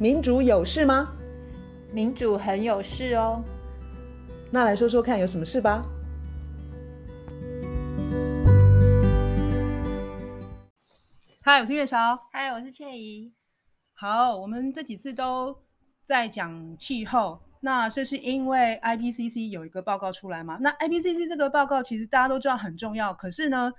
民主有事吗？民主很有事哦。那来说说看，有什么事吧？嗨，我是月韶。嗨，我是倩怡。好，我们这几次都在讲气候，那这是因为 IPCC 有一个报告出来嘛？那 IPCC 这个报告其实大家都知道很重要，可是呢，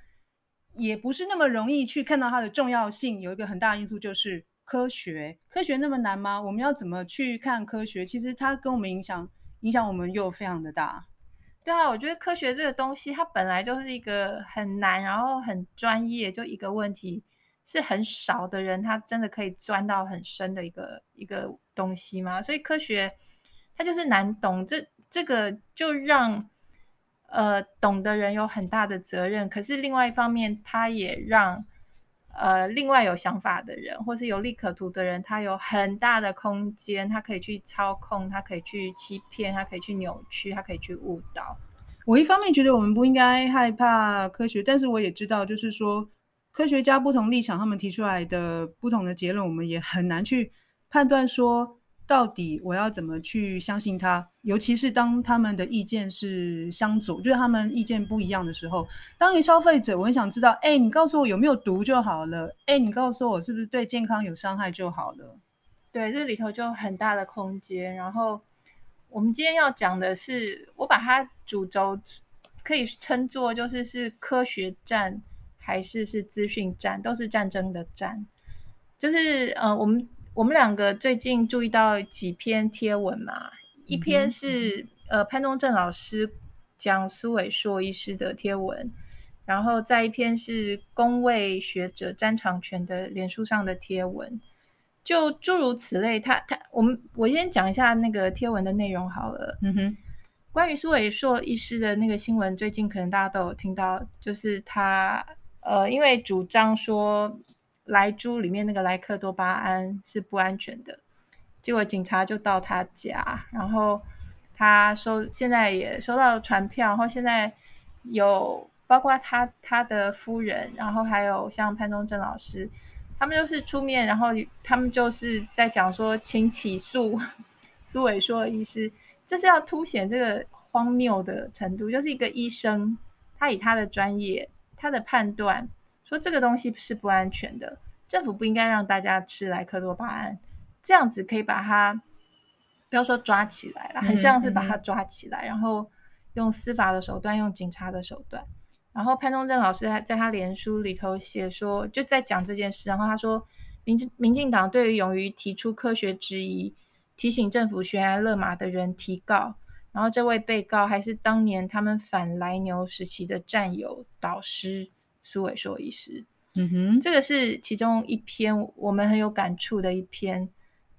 也不是那么容易去看到它的重要性。有一个很大的因素就是。科学，科学那么难吗？我们要怎么去看科学？其实它跟我们影响，影响我们又非常的大。对啊，我觉得科学这个东西，它本来就是一个很难，然后很专业，就一个问题是很少的人，他真的可以钻到很深的一个一个东西嘛。所以科学它就是难懂，这这个就让呃懂的人有很大的责任。可是另外一方面，它也让。呃，另外有想法的人，或是有利可图的人，他有很大的空间，他可以去操控，他可以去欺骗，他可以去扭曲，他可以去误导。我一方面觉得我们不应该害怕科学，但是我也知道，就是说科学家不同立场，他们提出来的不同的结论，我们也很难去判断说。到底我要怎么去相信他？尤其是当他们的意见是相左，就是他们意见不一样的时候。当一消费者，我很想知道，哎，你告诉我有没有毒就好了，哎，你告诉我是不是对健康有伤害就好了。对，这里头就很大的空间。然后我们今天要讲的是，我把它主轴可以称作就是是科学战还是是资讯战，都是战争的战。就是呃，我们。我们两个最近注意到几篇贴文嘛，一篇是呃潘东正老师讲苏伟硕医师的贴文，然后再一篇是工位学者詹长权的脸书上的贴文，就诸如此类。他他我们我先讲一下那个贴文的内容好了。嗯哼，关于苏伟硕医师的那个新闻，最近可能大家都有听到，就是他呃因为主张说。莱猪里面那个莱克多巴胺是不安全的，结果警察就到他家，然后他收现在也收到传票，然后现在有包括他他的夫人，然后还有像潘忠正老师，他们就是出面，然后他们就是在讲说，请起诉 苏伟硕医师，这是要凸显这个荒谬的程度，就是一个医生，他以他的专业，他的判断。说这个东西是不安全的，政府不应该让大家吃莱克多巴胺，这样子可以把他不要说抓起来了，很像是把他抓起来，嗯嗯、然后用司法的手段，用警察的手段。然后潘忠正老师在在他脸书里头写说，就在讲这件事。然后他说，民进民进党对于勇于提出科学质疑、提醒政府悬崖勒马的人提告。然后这位被告还是当年他们反来牛时期的战友导师。苏伟硕医师，嗯哼，这个是其中一篇我们很有感触的一篇。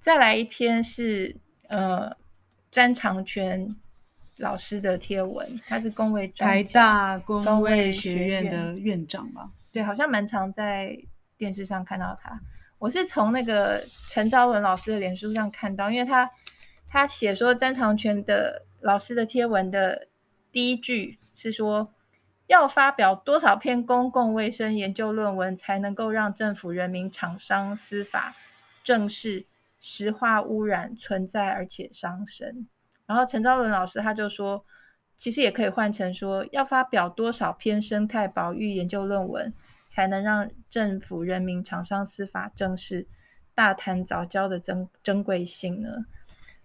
再来一篇是呃詹长全老师的贴文，他是工卫台大工卫学院的院长吧？对，好像蛮常在电视上看到他。我是从那个陈昭文老师的脸书上看到，因为他他写说詹长全的老师的贴文的第一句是说。要发表多少篇公共卫生研究论文，才能够让政府、人民、厂商、司法正视石化污染存在而且伤身？然后陈昭伦老师他就说，其实也可以换成说，要发表多少篇生态保育研究论文，才能让政府、人民、厂商、司法正视大谈早教的珍珍贵性呢？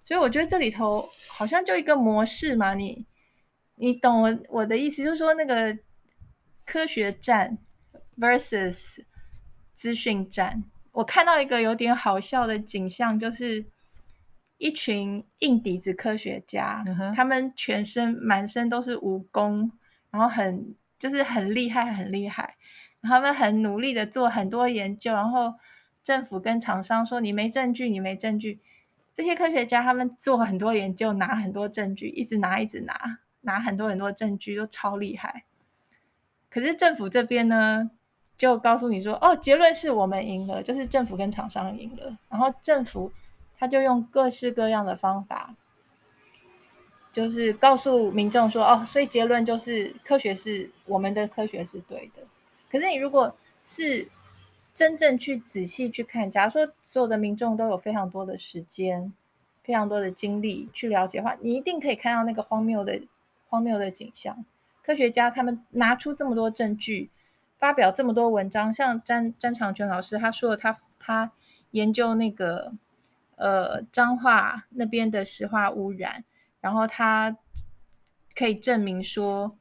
所以我觉得这里头好像就一个模式嘛，你。你懂我我的意思，就是说那个科学战 versus 资讯战。我看到一个有点好笑的景象，就是一群硬底子科学家，他们全身满身都是武功，然后很就是很厉害，很厉害。然后他们很努力的做很多研究，然后政府跟厂商说你没证据，你没证据。这些科学家他们做很多研究，拿很多证据，一直拿，一直拿。拿很多很多证据都超厉害，可是政府这边呢，就告诉你说，哦，结论是我们赢了，就是政府跟厂商赢了。然后政府他就用各式各样的方法，就是告诉民众说，哦，所以结论就是科学是我们的科学是对的。可是你如果是真正去仔细去看，假如说所有的民众都有非常多的时间、非常多的精力去了解的话，你一定可以看到那个荒谬的荒谬的景象。科学家他们拿出这么多证据，发表这么多文章，像詹詹长全老师他说的他，他他研究那个呃彰化那边的石化污染，然后他可以证明说。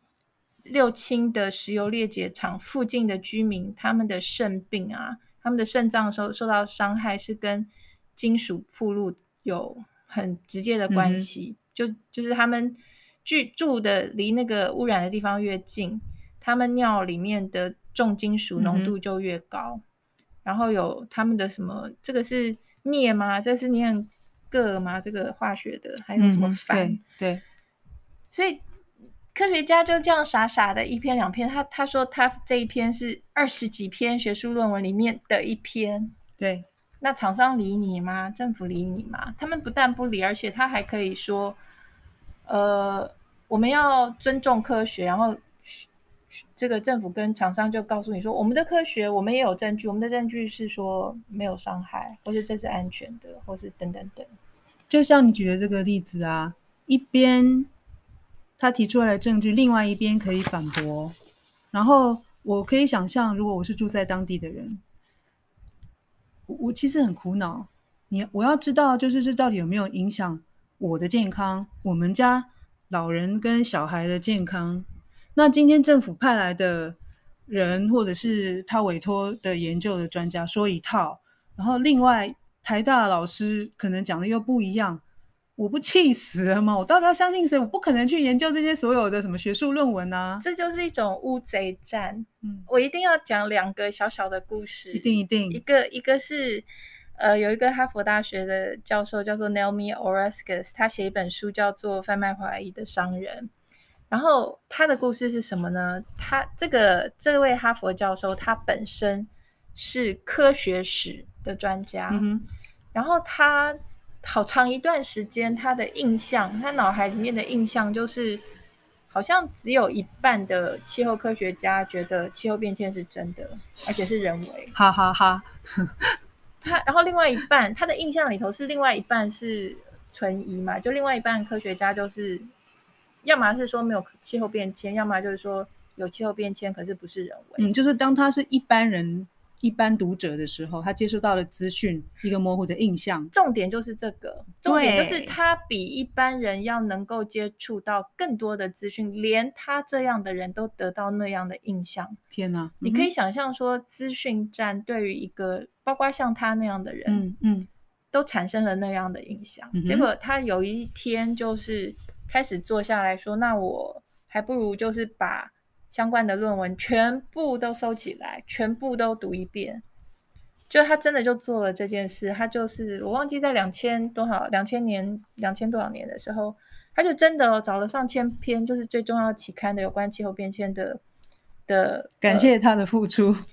六轻的石油裂解厂附近的居民，他们的肾病啊，他们的肾脏受受到伤害是跟金属附录有很直接的关系。嗯、就就是他们居住的离那个污染的地方越近，他们尿里面的重金属浓度就越高。嗯、然后有他们的什么，这个是镍吗？这是念铬吗？这个化学的还有什么钒、嗯？对，所以。科学家就这样傻傻的一篇两篇，他他说他这一篇是二十几篇学术论文里面的一篇。对，那厂商理你吗？政府理你吗？他们不但不理，而且他还可以说，呃，我们要尊重科学，然后这个政府跟厂商就告诉你说，我们的科学，我们也有证据，我们的证据是说没有伤害，或是这是安全的，或是等等等。就像你举的这个例子啊，一边。他提出来的证据，另外一边可以反驳。然后我可以想象，如果我是住在当地的人，我我其实很苦恼。你我要知道，就是这到底有没有影响我的健康，我们家老人跟小孩的健康？那今天政府派来的人，或者是他委托的研究的专家说一套，然后另外台大的老师可能讲的又不一样。我不气死了吗？我到底要相信谁？我不可能去研究这些所有的什么学术论文啊！这就是一种乌贼战。嗯，我一定要讲两个小小的故事。一定一定。一个一个是，呃，有一个哈佛大学的教授叫做 Naomi Oreskes，他写一本书叫做《贩卖怀疑的商人》。然后他的故事是什么呢？他这个这位哈佛教授，他本身是科学史的专家。嗯。然后他。好长一段时间，他的印象，他脑海里面的印象就是，好像只有一半的气候科学家觉得气候变迁是真的，而且是人为。哈哈哈。他然后另外一半，他的印象里头是另外一半是存疑嘛？就另外一半科学家就是，要么是说没有气候变迁，要么就是说有气候变迁，可是不是人为。嗯，就是当他是一般人。一般读者的时候，他接触到的资讯一个模糊的印象。重点就是这个，重点就是他比一般人要能够接触到更多的资讯，连他这样的人都得到那样的印象。天哪！嗯、你可以想象说，资讯站对于一个包括像他那样的人，嗯嗯，都产生了那样的印象。嗯、结果他有一天就是开始坐下来说：“那我还不如就是把。”相关的论文全部都收起来，全部都读一遍。就他真的就做了这件事，他就是我忘记在两千多少两千年两千多少年的时候，他就真的找了上千篇，就是最重要期刊的有关气候变迁的的。感谢他的付出。呃，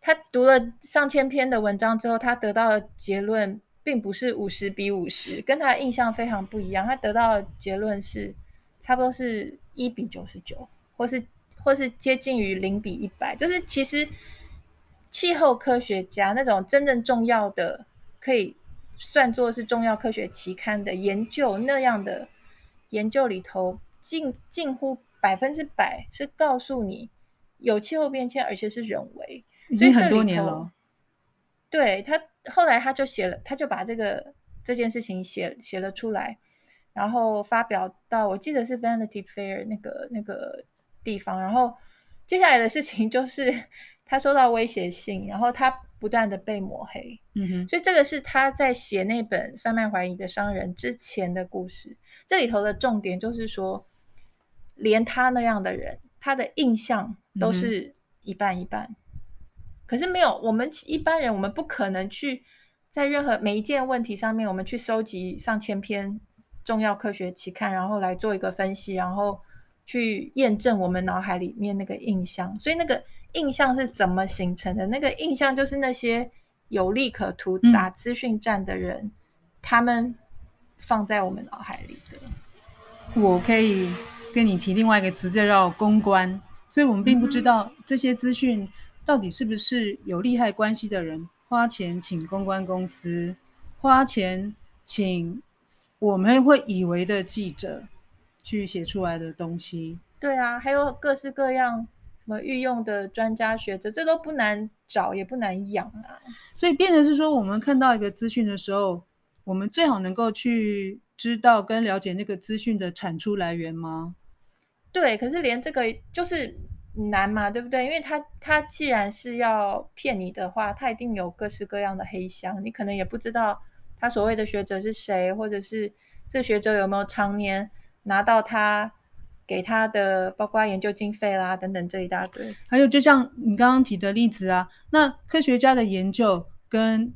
他读了上千篇的文章之后，他得到的结论并不是五十比五十，跟他印象非常不一样。他得到的结论是差不多是一比九十九，或是。或是接近于零比一百，就是其实气候科学家那种真正重要的，可以算作是重要科学期刊的研究那样的研究里头，近近乎百分之百是告诉你有气候变迁，而且是人为。已经很多年了。对，他后来他就写了，他就把这个这件事情写写了出来，然后发表到我记得是 Vanity Fair 那个那个。地方，然后接下来的事情就是他收到威胁信，然后他不断的被抹黑。嗯哼，所以这个是他在写那本贩卖怀疑的商人之前的故事。这里头的重点就是说，连他那样的人，他的印象都是一半一半。嗯、可是没有我们一般人，我们不可能去在任何每一件问题上面，我们去收集上千篇重要科学期刊，然后来做一个分析，然后。去验证我们脑海里面那个印象，所以那个印象是怎么形成的？那个印象就是那些有利可图打资讯战的人，嗯、他们放在我们脑海里的。我可以跟你提另外一个词，叫公关。所以我们并不知道这些资讯到底是不是有利害关系的人花钱请公关公司，花钱请我们会以为的记者去写出来的东西？对啊，还有各式各样什么御用的专家学者，这都不难找，也不难养啊。所以变成是说，我们看到一个资讯的时候，我们最好能够去知道跟了解那个资讯的产出来源吗？对，可是连这个就是难嘛，对不对？因为他他既然是要骗你的话，他一定有各式各样的黑箱，你可能也不知道他所谓的学者是谁，或者是这学者有没有常年拿到他给他的，包括研究经费啦等等这一大堆。还有就像你刚刚提的例子啊，那科学家的研究跟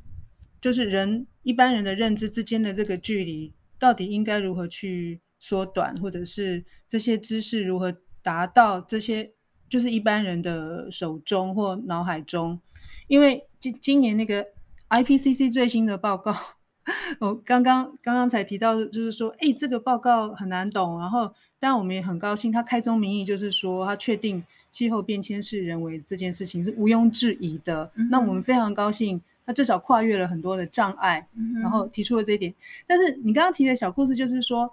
就是人一般人的认知之间的这个距离，到底应该如何去缩短，或者是这些知识如何达到这些就是一般人的手中或脑海中？因为今今年那个 IPCC 最新的报告，我刚刚刚刚才提到，就是说，哎，这个报告很难懂。然后，但我们也很高兴，他开宗明义就是说，他确定气候变迁是人为这件事情是毋庸置疑的。嗯、那我们非常高兴，他至少跨越了很多的障碍，嗯、然后提出了这一点。但是你刚刚提的小故事，就是说。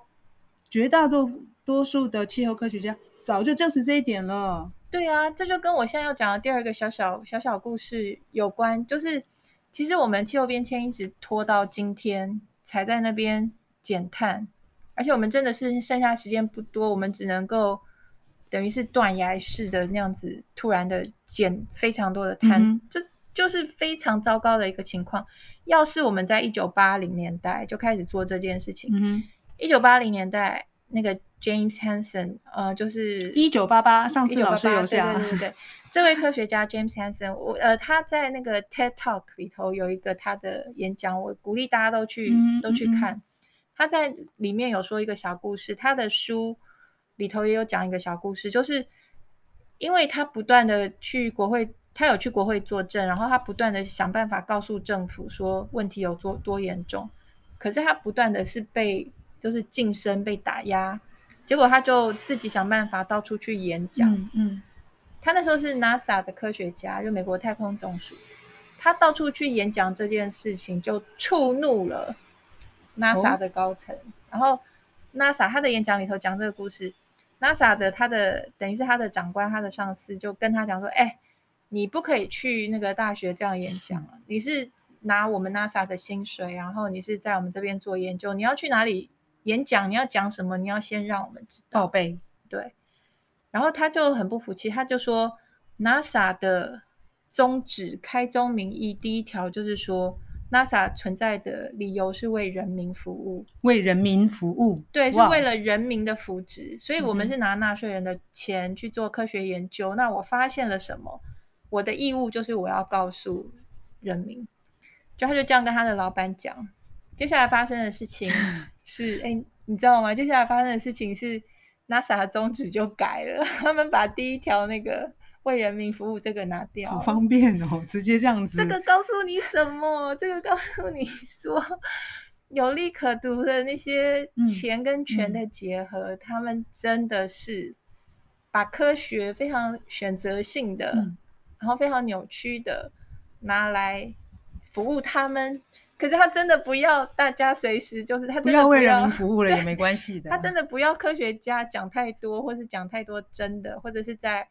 绝大多多数的气候科学家早就证实这一点了。对啊，这就跟我现在要讲的第二个小小小小故事有关。就是其实我们气候变迁一直拖到今天才在那边减碳，而且我们真的是剩下时间不多，我们只能够等于是断崖式的那样子突然的减非常多的碳，这、嗯、就是非常糟糕的一个情况。要是我们在一九八零年代就开始做这件事情，嗯一九八零年代，那个 James Hansen，呃，就是一九八八，上次老师有讲，对对对对，这位科学家 James Hansen，我呃，他在那个 TED Talk 里头有一个他的演讲，我鼓励大家都去、嗯、都去看、嗯。他在里面有说一个小故事，他的书里头也有讲一个小故事，就是因为他不断的去国会，他有去国会作证，然后他不断的想办法告诉政府说问题有多多严重，可是他不断的是被。就是晋升被打压，结果他就自己想办法到处去演讲。嗯，嗯，他那时候是 NASA 的科学家，就美国太空总署。他到处去演讲这件事情，就触怒了 NASA 的高层。哦、然后 NASA 他的演讲里头讲这个故事，NASA 的他的等于是他的长官，他的上司就跟他讲说：“哎，你不可以去那个大学这样演讲了，你是拿我们 NASA 的薪水，然后你是在我们这边做研究，你要去哪里？”演讲你要讲什么？你要先让我们知道。报备。对，然后他就很不服气，他就说，NASA 的宗旨开宗明义，第一条就是说，NASA 存在的理由是为人民服务，为人民服务，对，是为了人民的福祉。所以我们是拿纳税人的钱去做科学研究。嗯。那我发现了什么？我的义务就是我要告诉人民。就他就这样跟他的老板讲，接下来发生的事情。是，哎、欸，你知道吗？接下来发生的事情是，NASA 的宗旨就改了，他们把第一条那个为人民服务这个拿掉，好方便哦，直接这样子。这个告诉你什么？这个告诉你说，有利可图的那些钱跟权的结合，嗯嗯、他们真的是把科学非常选择性的、嗯，然后非常扭曲的拿来服务他们。可是他真的不要大家随时就是他真的不要，不要为人民服务了也没关系的。他真的不要科学家讲太多，或是讲太多真的，或者是在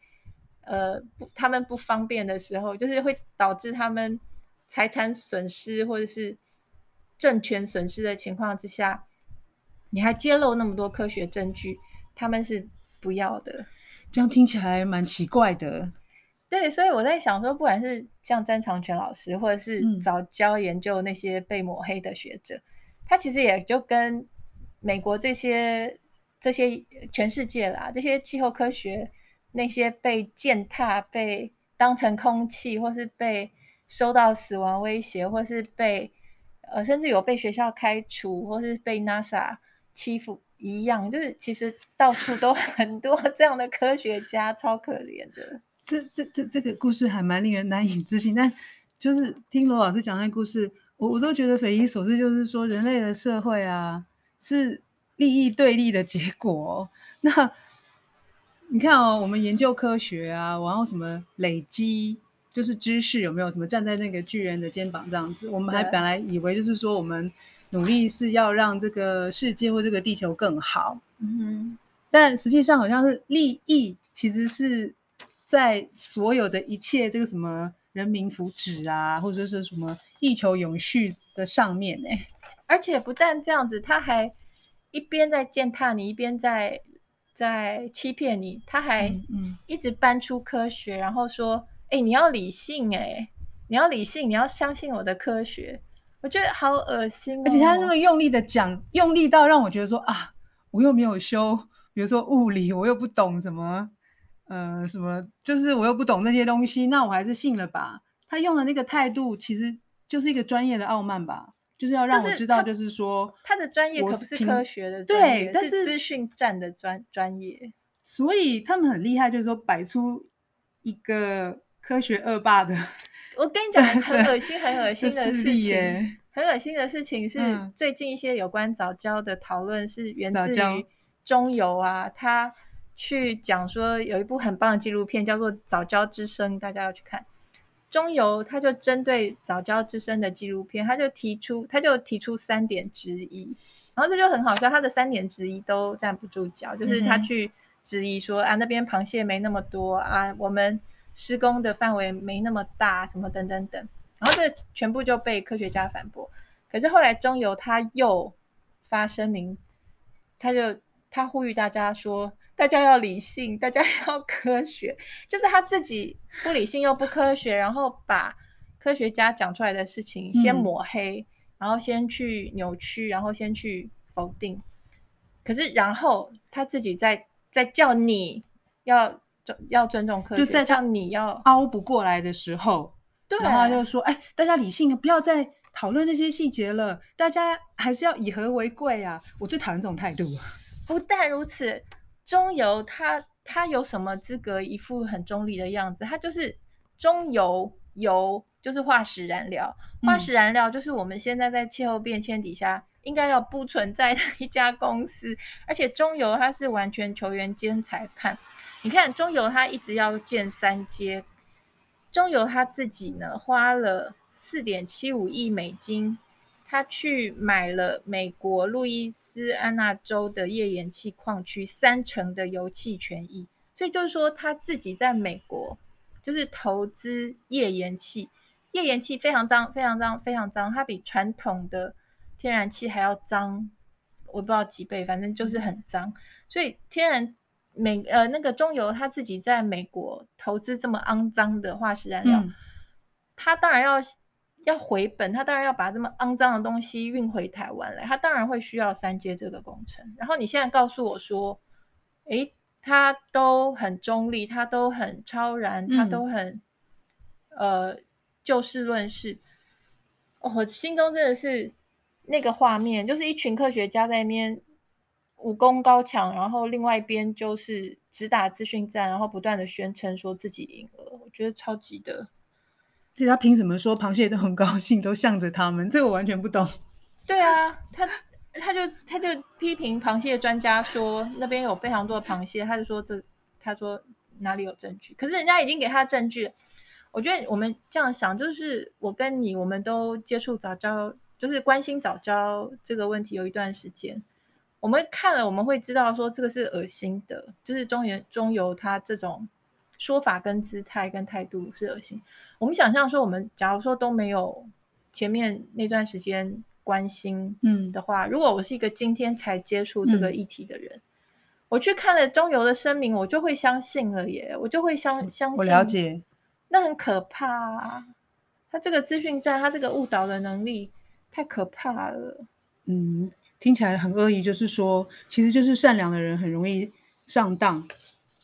呃不他们不方便的时候，就是会导致他们财产损失或者是政权损失的情况之下，你还揭露那么多科学证据，他们是不要的。这样听起来蛮奇怪的。对，所以我在想说，不管是像詹长全老师，或者是早教研究那些被抹黑的学者，嗯、他其实也就跟美国这些这些全世界啦，这些气候科学那些被践踏、被当成空气，或是被收到死亡威胁，或是被呃，甚至有被学校开除，或是被 NASA 欺负一样，就是其实到处都 很多这样的科学家，超可怜的。这这这这个故事还蛮令人难以置信，但就是听罗老师讲那故事，我我都觉得匪夷所思。就是说，人类的社会啊，是利益对立的结果。那你看哦，我们研究科学啊，然后什么累积就是知识有没有什么站在那个巨人的肩膀这样子？我们还本来以为就是说我们努力是要让这个世界或这个地球更好，嗯哼，但实际上好像是利益其实是在所有的一切这个什么人民福祉啊，或者是什么地球永续的上面呢、欸？而且不但这样子，他还一边在践踏你，一边在在欺骗你，他还一直搬出科学，嗯嗯、然后说。哎、欸，你要理性哎、欸，你要理性，你要相信我的科学。我觉得好恶心、哦，而且他那么用力的讲，用力到让我觉得说啊，我又没有修，比如说物理，我又不懂什么，呃，什么，就是我又不懂那些东西，那我还是信了吧。他用的那个态度，其实就是一个专业的傲慢吧，就是要让我知道，就是说他，他的专业可不是科学的专业，对，但是资讯站的专专业。所以他们很厉害，就是说摆出一个。科学恶霸的，我跟你讲，很恶心，很恶心的事情，很恶心的事情是最近一些有关早教的讨论是源自于中游啊，他去讲说有一部很棒的纪录片叫做《早教之声》，大家要去看。中油他就针对《早教之声》的纪录片，他就提出他就提出三点质疑，然后这就很好笑，他的三点质疑都站不住脚，就是他去质疑说啊，那边螃蟹没那么多啊，我们。施工的范围没那么大，什么等等等，然后这全部就被科学家反驳。可是后来中油他又发声明，他就他呼吁大家说，大家要理性，大家 要科学，就是他自己不理性又不科学，然后把科学家讲出来的事情先抹黑，嗯、然后先去扭曲，然后先去否定。可是然后他自己在在叫你要。要尊重科学，就在叫你要熬不过来的时候，对，然后就说：“哎，大家理性，不要再讨论这些细节了，大家还是要以和为贵啊！”我最讨厌这种态度。不但如此，中油它它有什么资格一副很中立的样子？它就是中油油就是化石燃料，化石燃料就是我们现在在气候变迁底下应该要不存在的一家公司，而且中油它是完全球员兼裁判。你看中油，它一直要建三阶。中油它自己呢，花了四点七五亿美金，他去买了美国路易斯安那州的页岩气矿区三成的油气权益。所以就是说，他自己在美国就是投资页岩气，页岩气非常脏，非常脏，非常脏，它比传统的天然气还要脏，我不知道几倍，反正就是很脏。所以天然美呃，那个中油他自己在美国投资这么肮脏的化石燃料，嗯、他当然要要回本，他当然要把这么肮脏的东西运回台湾来，他当然会需要三阶这个工程。然后你现在告诉我说，诶，他都很中立，他都很超然，他都很、嗯、呃就事论事。哦，我心中真的是那个画面，就是一群科学家在那边。武功高强，然后另外一边就是只打资讯战，然后不断的宣称说自己赢了，我觉得超级的。所以他凭什么说螃蟹都很高兴，都向着他们？这个我完全不懂。对啊，他他就他就批评螃蟹专家说那边有非常多的螃蟹，他就说这他说哪里有证据？可是人家已经给他证据。我觉得我们这样想，就是我跟你，我们都接触早教，就是关心早教这个问题有一段时间。我们看了，我们会知道说这个是恶心的，就是中原中游他这种说法跟姿态跟态度是恶心。我们想象说，我们假如说都没有前面那段时间关心嗯的话，嗯、如果我是一个今天才接触这个议题的人，嗯、我去看了中油的声明，我就会相信了耶，我就会相相信。我了解，那很可怕啊！他这个资讯战，他这个误导的能力太可怕了。嗯。听起来很恶意，就是说，其实就是善良的人很容易上当。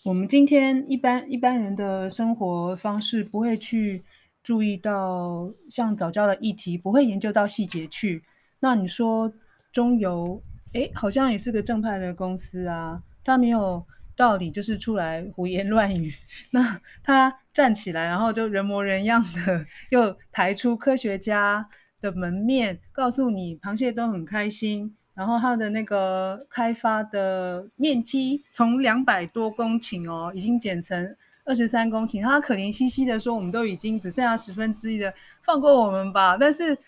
我们今天一般一般人的生活方式不会去注意到像早教的议题，不会研究到细节去。那你说中油，诶，好像也是个正派的公司啊，他没有道理就是出来胡言乱语。那他站起来，然后就人模人样的又抬出科学家的门面，告诉你螃蟹都很开心。然后它的那个开发的面积从两百多公顷哦，已经减成二十三公顷，他可怜兮兮的说：“我们都已经只剩下十分之一了，放过我们吧。”但是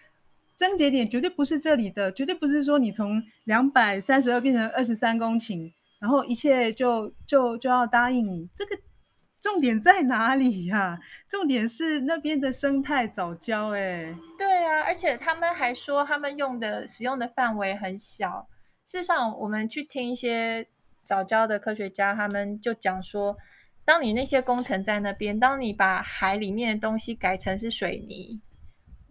症结点绝对不是这里的，绝对不是说你从两百三十二变成二十三公顷，然后一切就就就要答应你。这个重点在哪里呀、啊？重点是那边的生态藻礁，哎，对啊，而且他们还说他们用的使用的范围很小。事实上，我们去听一些。早教的科学家他们就讲说，当你那些工程在那边，当你把海里面的东西改成是水泥，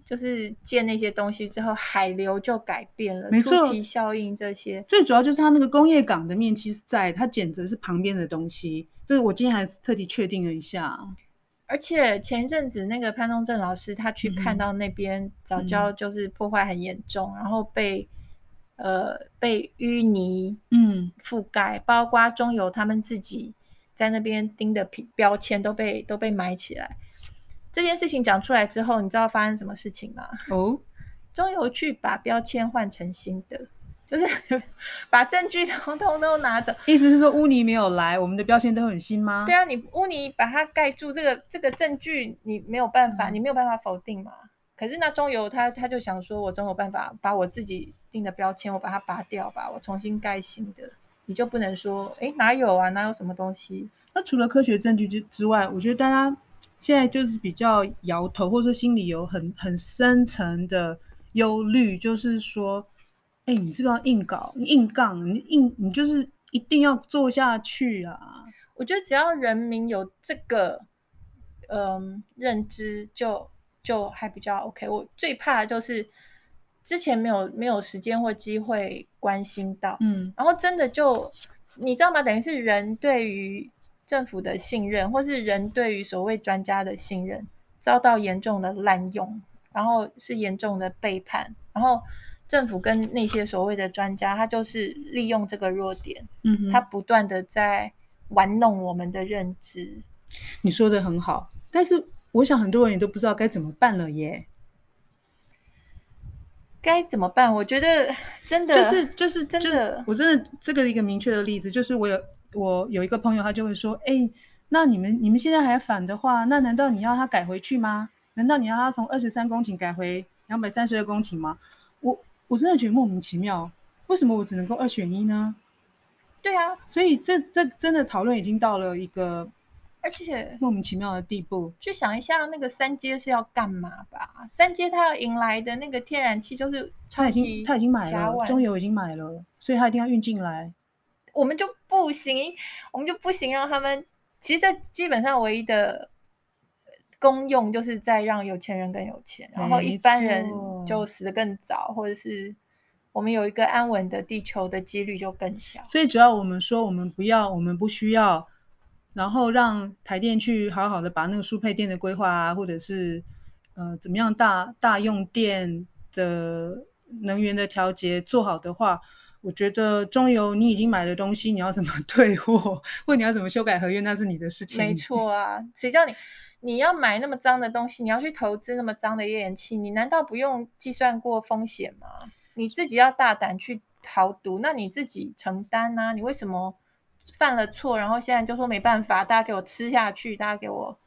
就是建那些东西之后，海流就改变了，没错，出题效应这些。最主要就是它那个工业港的面积是在，它简直是旁边的东西。这个我今天还特地确定了一下。而且前一阵子那个潘东正老师他去看到那边早教就是破坏很严重，嗯、然后被。呃，被淤泥嗯覆盖，包括中油他们自己在那边钉的标签都被都被埋起来。这件事情讲出来之后，你知道发生什么事情吗？哦，中油去把标签换成新的，就是 把证据统统都拿走。意思是说污泥没有来，我们的标签都很新吗？对啊，你污泥把它盖住，这个这个证据你没有办法，嗯、你没有办法否定嘛。可是那中油他他就想说，我总有办法把我自己。定的标签，我把它拔掉吧，我重新盖新的，你就不能说，哎，哪有啊，哪有什么东西？那除了科学证据之之外，我觉得大家现在就是比较摇头，或者说心里有很很深层的忧虑，就是说，哎，你是不是要硬搞，你硬杠，你硬，你就是一定要做下去啊？我觉得只要人民有这个，嗯，认知就，就就还比较 OK。我最怕的就是。之前没有没有时间或机会关心到，嗯，然后真的就你知道吗？等于是人对于政府的信任，或是人对于所谓专家的信任遭到严重的滥用，然后是严重的背叛，然后政府跟那些所谓的专家，他就是利用这个弱点，嗯，他不断的在玩弄我们的认知。你说的很好，但是我想很多人也都不知道该怎么办了耶。该怎么办？我觉得真的就是就是真的，我真的这个一个明确的例子就是，我有我有一个朋友，他就会说：“哎，那你们你们现在还反的话，那难道你要他改回去吗？难道你要他从二十三公顷改回两百三十二公顷吗？”我我真的觉得莫名其妙，为什么我只能够二选一呢？对啊，所以这这真的讨论已经到了一个。而且莫名其妙的地步，去想一下那个三阶是要干嘛吧？三阶他要迎来的那个天然气就是他已经他已经买了，中油已经买了，所以他一定要运进来。我们就不行，我们就不行让他们。其实，在基本上唯一的功用，就是在让有钱人更有钱，然后一般人就死得更早，或者是我们有一个安稳的地球的几率就更小。所以，只要我们说我们不要，我们不需要。然后让台电去好好的把那个输配电的规划啊，或者是呃怎么样大大用电的能源的调节做好的话，我觉得中油你已经买的东西，你要怎么 退货，或你要怎么修改合约，那是你的事情。没错啊，谁叫你你要买那么脏的东西，你要去投资那么脏的页岩气，你难道不用计算过风险吗？你自己要大胆去豪赌，那你自己承担啊，你为什么？犯了错，然后现在就说没办法，大家给我吃下去，大家给我。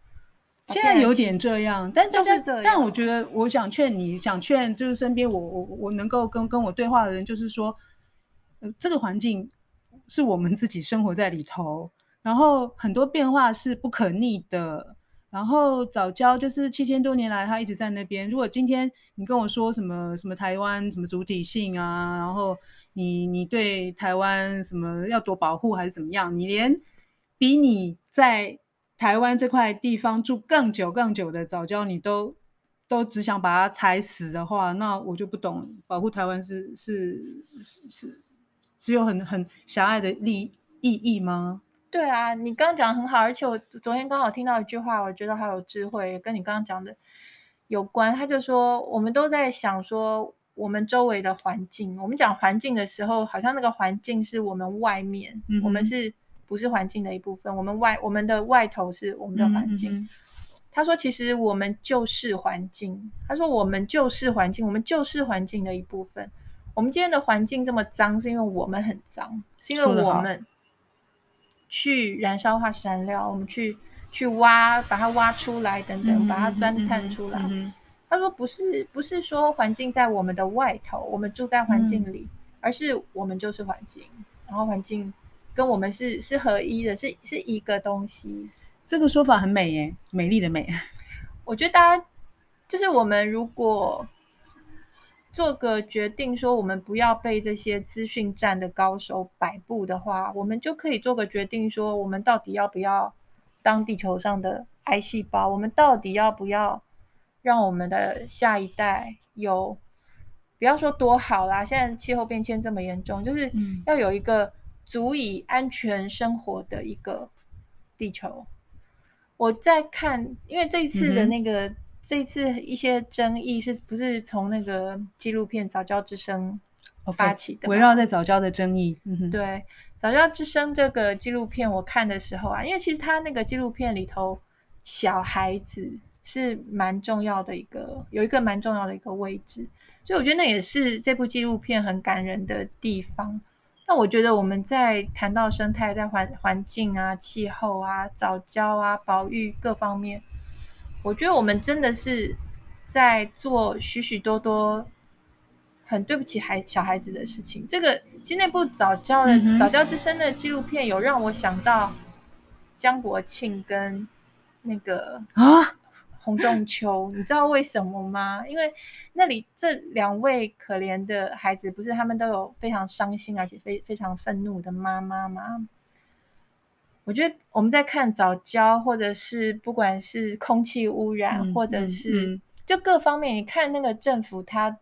现在有点这样，但就是但我觉得，我想劝你，想劝就是身边我我我能够跟跟我对话的人，就是说，呃，这个环境是我们自己生活在里头，然后很多变化是不可逆的，然后早教就是七千多年来它一直在那边。如果今天你跟我说什么什么台湾什么主体性啊，然后。你你对台湾什么要多保护还是怎么样？你连比你在台湾这块地方住更久更久的早教，你都都只想把它踩死的话，那我就不懂保护台湾是是是是只有很很狭隘的利意义吗？对啊，你刚刚讲的很好，而且我昨天刚好听到一句话，我觉得好有智慧，跟你刚刚讲的有关。他就说，我们都在想说。我们周围的环境，我们讲环境的时候，好像那个环境是我们外面，嗯、我们是不是环境的一部分？我们外我们的外头是我们的环境。嗯、他说，其实我们就是环境。他说，我们就是环境，我们就是环境的一部分。我们今天的环境这么脏，是因为我们很脏，是因为我们去燃烧化石燃料，我们去去挖，把它挖出来等等，把它钻探出来。他说不是，不是说环境在我们的外头，我们住在环境里，嗯、而是我们就是环境，然后环境跟我们是是合一的，是是一个东西。这个说法很美耶，美丽的美。我觉得大家就是我们如果。做个决定，说我们不要被这些资讯战的高手摆布的话，我们就可以做个决定，说我们到底要不要当地球上的癌细胞？我们到底要不要让我们的下一代有，不要说多好啦，现在气候变迁这么严重，就是要有一个足以安全生活的一个地球。我在看，因为这一次的那个。这一次一些争议是不是从那个纪录片《早教之声》发起的？围绕在早教的争议。嗯哼，对，《早教之声》这个纪录片我看的时候啊，因为其实它那个纪录片里头，小孩子是蛮重要的一个，有一个蛮重要的一个位置，所以我觉得那也是这部纪录片很感人的地方。那我觉得我们在谈到生态、在环环境啊、气候啊、早教啊、保育各方面。我觉得我们真的是在做许许多多很对不起孩小孩子的事情。这个今天那部早教的《早教之声》的纪录片，有让我想到江国庆跟那个啊洪仲丘，你知道为什么吗？因为那里这两位可怜的孩子，不是他们都有非常伤心而且非非常愤怒的妈妈吗？我觉得我们在看早教，或者是不管是空气污染，嗯、或者是就各方面，你看那个政府他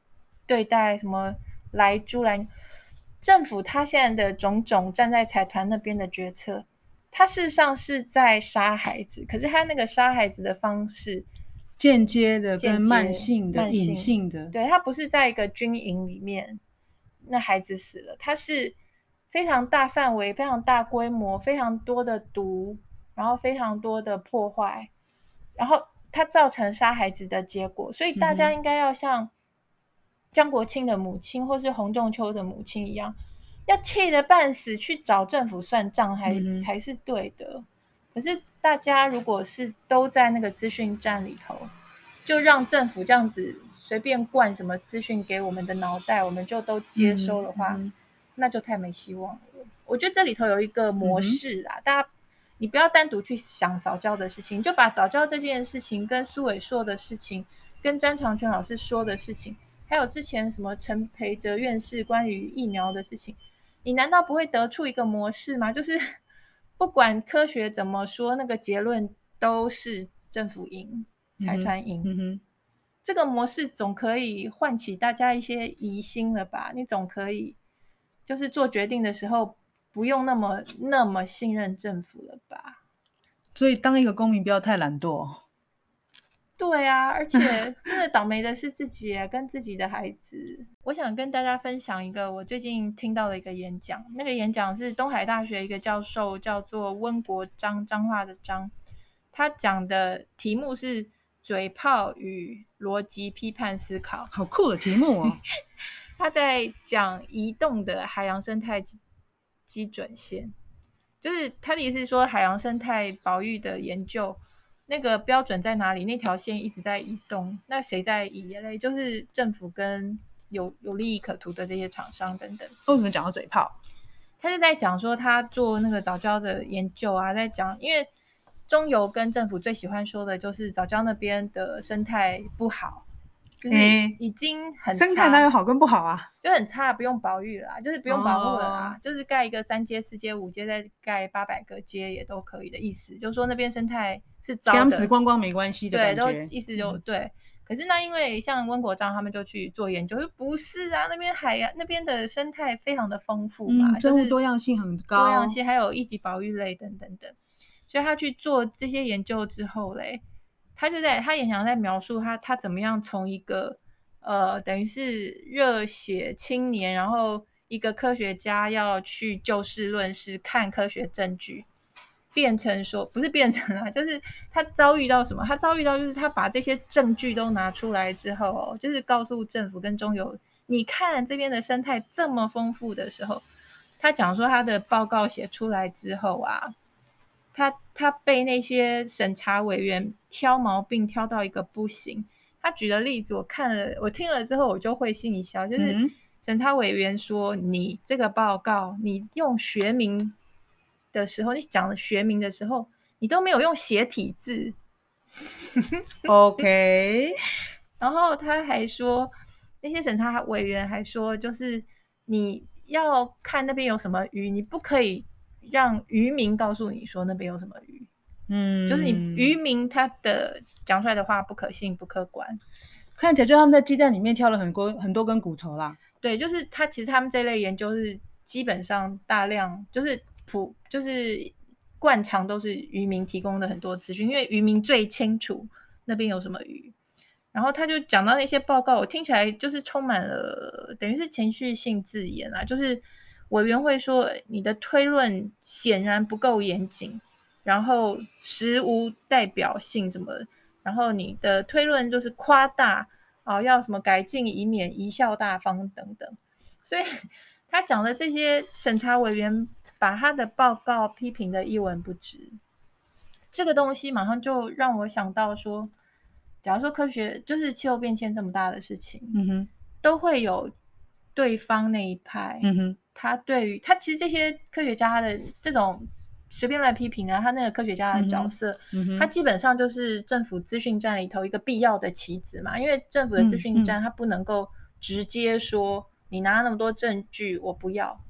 对待什么来猪来，政府他现在的种种站在财团那边的决策，他事实上是在杀孩子，可是他那个杀孩子的方式，间接的、跟慢性的、隐性的，对，他不是在一个军营里面，那孩子死了，他是。非常大范围、非常大规模、非常多的毒，然后非常多的破坏，然后它造成杀孩子的结果。所以大家应该要像江国庆的母亲或是洪仲秋的母亲一样，要气得半死去找政府算账，还才是对的。可是大家如果是都在那个资讯站里头，就让政府这样子随便灌什么资讯给我们的脑袋，我们就都接收的话。那就太没希望了。我觉得这里头有一个模式啦，嗯、大家你不要单独去想早教的事情，就把早教这件事情跟苏伟硕的事情，跟詹长全老师说的事情，还有之前什么陈培哲院士关于疫苗的事情，你难道不会得出一个模式吗？就是 不管科学怎么说，那个结论都是政府赢，财团赢。嗯哼，这个模式总可以唤起大家一些疑心了吧？你总可以。就是做决定的时候，不用那么那么信任政府了吧？所以当一个公民不要太懒惰。对啊，而且真的倒霉的是自己，跟自己的孩子。我想跟大家分享一个我最近听到的一个演讲，那个演讲是东海大学一个教授叫做温国章，彰化的章，他讲的题目是嘴炮与逻辑批判思考，好酷的题目哦。他在讲移动的海洋生态基准线，就是他的意思是说，海洋生态保育的研究那个标准在哪里？那条线一直在移动，那谁在移嘞？就是政府跟有有利益可图的这些厂商等等。为什么讲到嘴炮？他就在讲说，他做那个早教的研究啊，在讲，因为中油跟政府最喜欢说的就是早教那边的生态不好。就是已经很差，生态哪有好跟不好啊？就很差，不用保育了啦，就是不用保护了啦，哦、就是盖一个三阶、四阶、五阶，再盖八百个阶也都可以的意思。就是说那边生态是糟的，光光没关系的。对，都意思就、嗯、对。可是那因为像温国章他们就去做研究，就不是啊，那边海洋那边的生态非常的丰富嘛，生物、嗯、多样性很高，多样性还有一级保育类等等等。所以他去做这些研究之后嘞。他就在他也想在描述他他怎么样从一个呃等于是热血青年，然后一个科学家要去就事论事看科学证据，变成说不是变成啊，就是他遭遇到什么？他遭遇到就是他把这些证据都拿出来之后，就是告诉政府跟中油，你看这边的生态这么丰富的时候，他讲说他的报告写出来之后啊。他他被那些审查委员挑毛病挑到一个不行。他举的例子我看了，我听了之后我就会心一笑，就是审查委员说：“你这个报告，你用学名的时候，你讲的学名的时候，你都没有用斜体字。” OK，然后他还说，那些审查委员还说，就是你要看那边有什么鱼，你不可以让渔民告诉你说那边有什么鱼。嗯，就是你渔民他的讲出来的话不可信、不客观，看起来就他们在鸡蛋里面挑了很多很多根骨头啦。对，就是他其实他们这类研究是基本上大量就是普就是惯常都是渔民提供的很多资讯，因为渔民最清楚那边有什么鱼。然后他就讲到那些报告，我听起来就是充满了等于是情绪性字眼啊，就是委员会说你的推论显然不够严谨。然后实无代表性什么，然后你的推论就是夸大啊、哦，要什么改进，以免贻笑大方等等。所以 他讲的这些审查委员把他的报告批评的一文不值。这个东西马上就让我想到说，假如说科学就是气候变迁这么大的事情，嗯哼，都会有对方那一派，嗯哼，他对于他其实这些科学家他的这种。随便来批评啊，他那个科学家的角色，他基本上就是政府资讯站里头一个必要的棋子嘛。因为政府的资讯站，他不能够直接说、你拿那么多证据，我不要。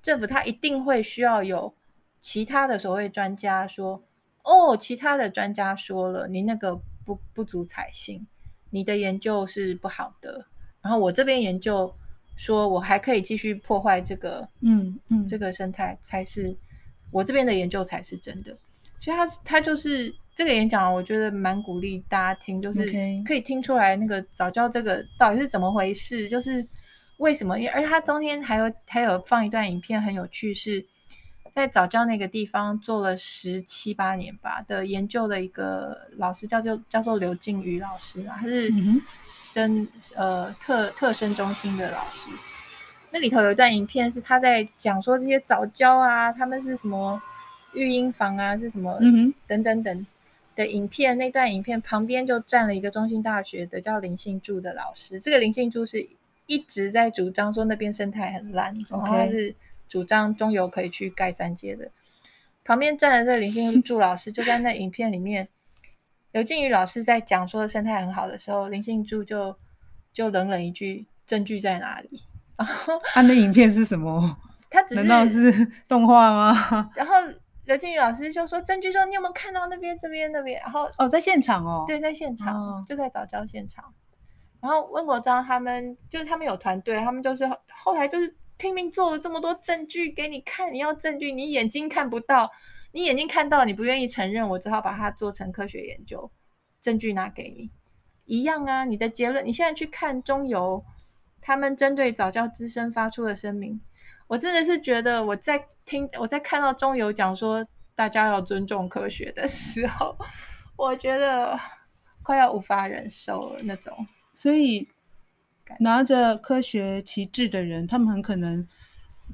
政府他一定会需要有其他的所谓专家说，哦，其他的专家说了，你那个不不足采信，你的研究是不好的。然后我这边研究说我还可以继续破坏这个，嗯嗯，这个生态才是。我这边的研究才是真的，所以他他就是这个演讲，我觉得蛮鼓励大家听，就是可以听出来那个早教这个到底是怎么回事，就是为什么？而且他中间还有还有放一段影片，很有趣，是在早教那个地方做了十七八年吧的研究的一个老师，叫做叫做刘静宇老师啊，他是生呃特特生中心的老师。那里头有一段影片，是他在讲说这些早教啊，他们是什么育婴房啊，是什么嗯等等等的影片。那段影片旁边就站了一个中兴大学的叫林信柱的老师。这个林信柱是一直在主张说那边生态很烂.然后他是主张中油可以去盖三阶的。旁边站的这个林信柱老师就在那影片里面，刘静宇老师在讲说生态很好的时候，林信柱就就冷冷一句：“证据在哪里？”然后他的影片是什么？他只是难道是动画吗？然后刘静宇老师就说：“证据说你有没有看到那边、这边、那边？”然后哦，在现场哦，对，在现场，哦、就在早教现场。然后温国璋他们就是他们有团队，他们就是后来就是拼命做了这么多证据给你看。你要证据，你眼睛看不到，你眼睛看到你不愿意承认，我只好把它做成科学研究，证据拿给你。一样啊，你的结论，你现在去看中油。他们针对早教之声发出的声明，我真的是觉得我在听，我在看到中油讲说大家要尊重科学的时候，我觉得快要无法忍受了那种。所以拿着科学旗帜的人，他们很可能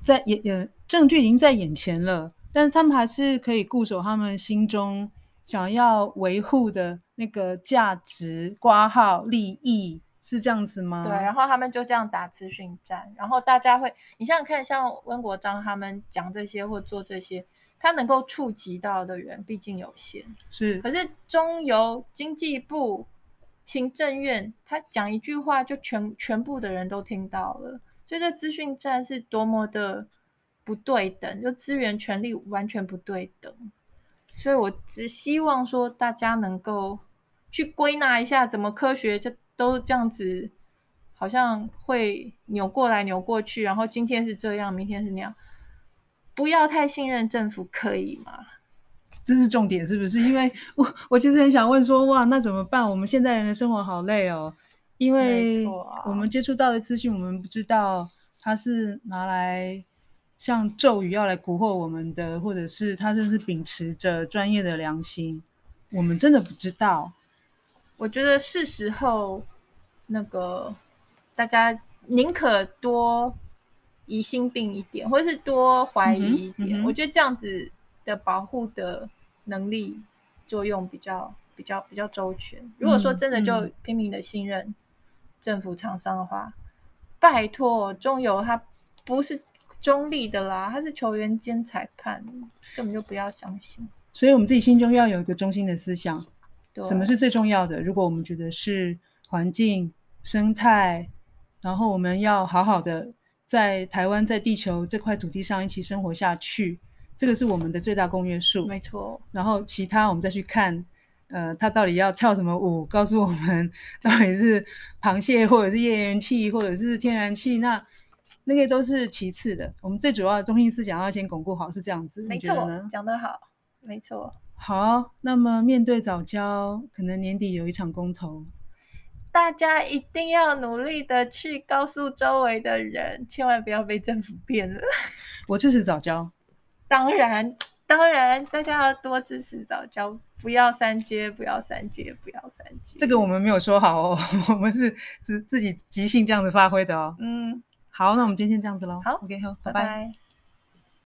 在眼眼证据已经在眼前了，但是他们还是可以固守他们心中想要维护的那个价值、挂号、利益。是这样子吗？对，然后他们就这样打资讯战，然后大家会，你想想看，像温国章他们讲这些或做这些，他能够触及到的人毕竟有限。是，可是中油经济部、行政院，他讲一句话，就全全部的人都听到了，所以这资讯站是多么的不对等，就资源权力完全不对等。所以我只希望说，大家能够去归纳一下，怎么科学就。都这样子，好像会扭过来扭过去，然后今天是这样，明天是那样，不要太信任政府，可以吗？这是重点，是不是？因为我我其实很想问说，哇，那怎么办？我们现在人的生活好累哦，因为我们接触到的资讯，我们不知道它是拿来像咒语要来蛊惑我们的，或者是它真是秉持着专业的良心，我们真的不知道。我觉得是时候，那个大家宁可多疑心病一点，或者是多怀疑一点。嗯嗯、我觉得这样子的保护的能力作用比较比较比较周全。如果说真的就拼命的信任政府厂商的话，嗯嗯、拜托中油它不是中立的啦，它是球员兼裁判，根本就不要相信。所以我们自己心中要有一个中心的思想，什么是最重要的？如果我们觉得是环境生态，然后我们要好好的在台湾在地球这块土地上一起生活下去。这个是我们的最大公约数，没错。然后其他我们再去看，呃，他到底要跳什么舞，告诉我们到底是螃蟹，或者是页岩气，或者是天然气，那那个都是其次的。我们最主要的中心思想要先巩固好，是这样子。没错，讲得好，没错。好，那么面对早教，可能年底有一场公投，大家一定要努力的去告诉周围的人，千万不要被政府骗了。我支持藻礁。当然，当然，大家要多支持早教，不要三阶，不要三阶，不要三阶。这个我们没有说好哦，我们是自自己即兴这样子发挥的哦。嗯，好，那我们今天这样子喽。好，OK，好，拜拜。拜拜。